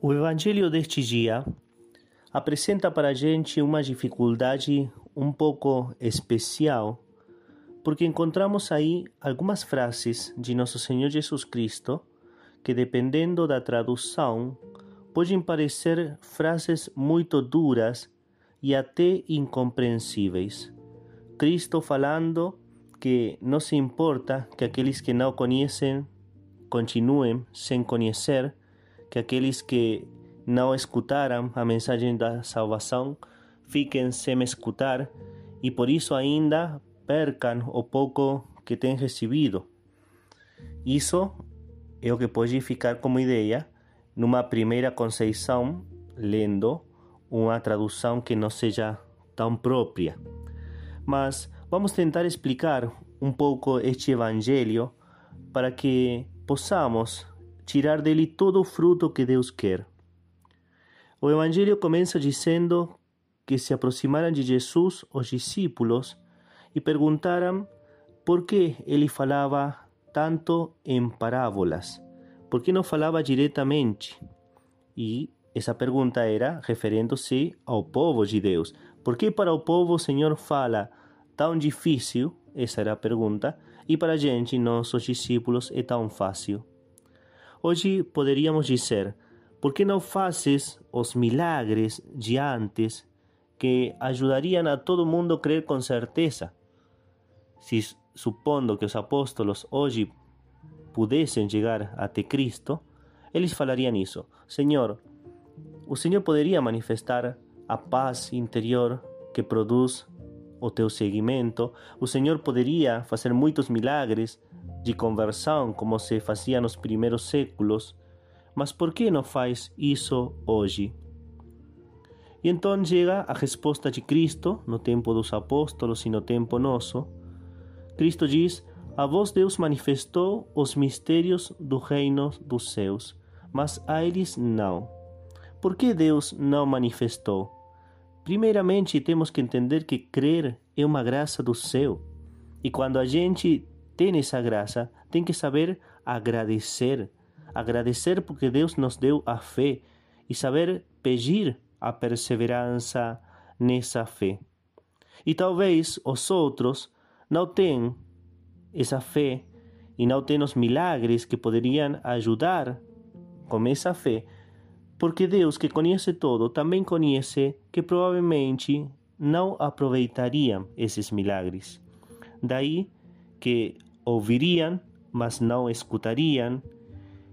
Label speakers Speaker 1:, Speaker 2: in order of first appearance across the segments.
Speaker 1: O Evangelho deste dia apresenta para a gente uma dificuldade um pouco especial, porque encontramos aí algumas frases de Nosso Senhor Jesus Cristo que, dependendo da tradução, podem parecer frases muito duras e até incompreensíveis. Cristo falando que não se importa que aqueles que não conhecem continuem sem conhecer, que aqueles que não escutaram a mensagem da salvação fiquem sem escutar e por isso ainda percam o pouco que têm recebido. Isso é o que pode ficar como ideia numa primeira conceição lendo uma tradução que não seja tão própria. Mas vamos tentar explicar um pouco este evangelho para que possamos tirar dele todo o fruto que Deus quer. O Evangelho começa dizendo que se aproximaram de Jesus os discípulos e perguntaram por que ele falava tanto em parábolas, por que não falava diretamente. E essa pergunta era referendo-se ao povo de Deus. Por que para o povo o Senhor fala tão difícil? Essa era a pergunta. E para a gente, nossos discípulos, é tão fácil. Hoje poderíamos dizer: por que não fazes os milagres de antes que ajudariam a todo mundo a crer com certeza? Se supondo que os apóstolos hoje pudessem chegar até Cristo, eles falariam isso: Senhor, o Senhor poderia manifestar a paz interior que produz o teu seguimento, o Senhor poderia fazer muitos milagres de conversão como se fazia nos primeiros séculos, mas por que não faz isso hoje? E então chega a resposta de Cristo no tempo dos apóstolos e no tempo nosso. Cristo diz: A vós Deus manifestou os mistérios do reino dos céus, mas a eles não. Por que Deus não manifestou? Primeiramente, temos que entender que crer é uma graça do céu. E quando a gente tem essa graça, tem que saber agradecer. Agradecer porque Deus nos deu a fé e saber pedir a perseverança nessa fé. E talvez os outros não tenham essa fé e não tenham os milagres que poderiam ajudar com essa fé, porque Deus, que conhece todo, também conhece que provavelmente não aproveitariam esses milagres. Daí que ouviriam, mas não escutariam,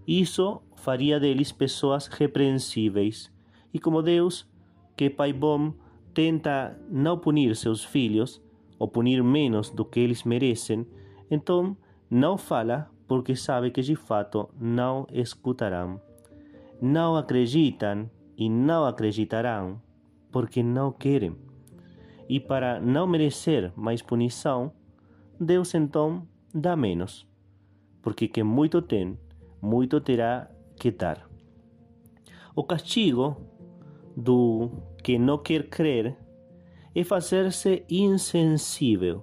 Speaker 1: isso faria deles pessoas repreensíveis. E como Deus, que Pai bom, tenta não punir seus filhos, ou punir menos do que eles merecem, então não fala porque sabe que de fato não escutarão. Não acreditam e não acreditarão porque não querem. E para não merecer mais punição, Deus então dá menos, porque que muito tem, muito terá que dar. O castigo do que não quer crer é fazer-se insensível.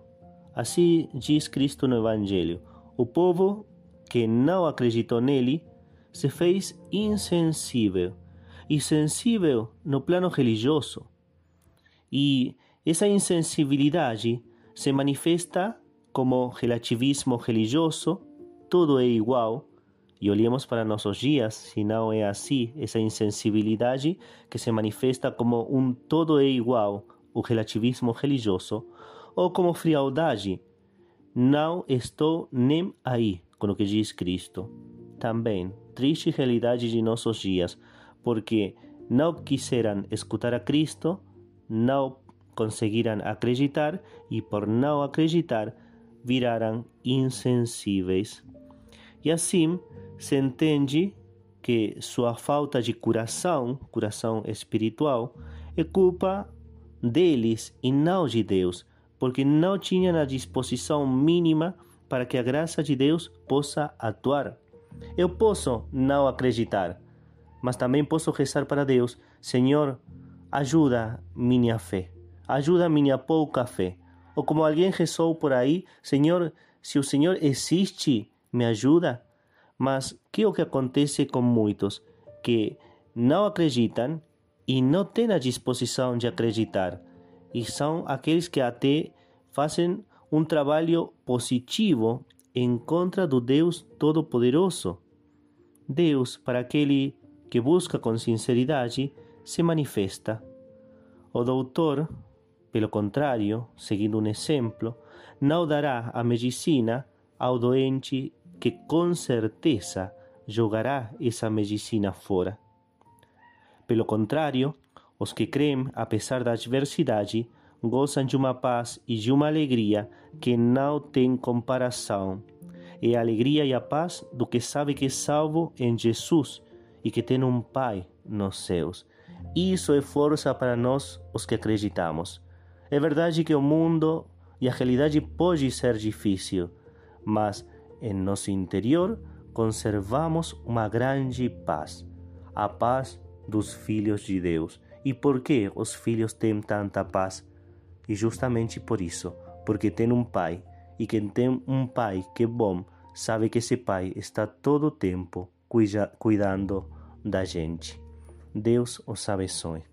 Speaker 1: Assim diz Cristo no Evangelho. O povo que não acreditou nele se fez insensível e sensível no plano religioso. E essa insensibilidade se manifesta como relativismo religioso, tudo é igual, e olhemos para nossos dias, se não é assim, essa insensibilidade que se manifesta como um todo é igual, o relativismo religioso, ou como frialdade, não estou nem aí com o que diz Cristo. Também, triste realidade de nossos dias, porque não quiseram escutar a Cristo, não conseguiram acreditar e por não acreditar viraram insensíveis. E assim se entende que sua falta de curação, curação espiritual, é culpa deles e não de Deus, porque não tinham a disposição mínima para que a graça de Deus possa atuar. Eu posso não acreditar, mas também posso rezar para Deus: Senhor, ajuda minha fé, ajuda minha pouca fé. Ou como alguém rezou por aí, Senhor, se o Senhor existe, me ajuda. Mas que é o que acontece com muitos? Que não acreditam e não têm a disposição de acreditar, e são aqueles que até fazem um trabalho positivo em contra do Deus Todo-Poderoso. Deus, para aquele que busca com sinceridade, se manifesta. O doutor, pelo contrário, seguindo um exemplo, não dará a medicina ao doente que com certeza jogará essa medicina fora. Pelo contrário, os que creem, apesar da adversidade, gozam de uma paz e de uma alegria que não tem comparação. É a alegria e a paz do que sabe que é salvo em Jesus e que tem um Pai nos céus. Isso é força para nós, os que acreditamos. É verdade que o mundo e a realidade pode ser difícil, mas em nosso interior conservamos uma grande paz, a paz dos filhos de Deus. E por que os filhos têm tanta paz? E justamente por isso, porque tem um pai, e quem tem um pai que é bom, sabe que esse pai está todo o tempo cuidando da gente. Deus os abençoe.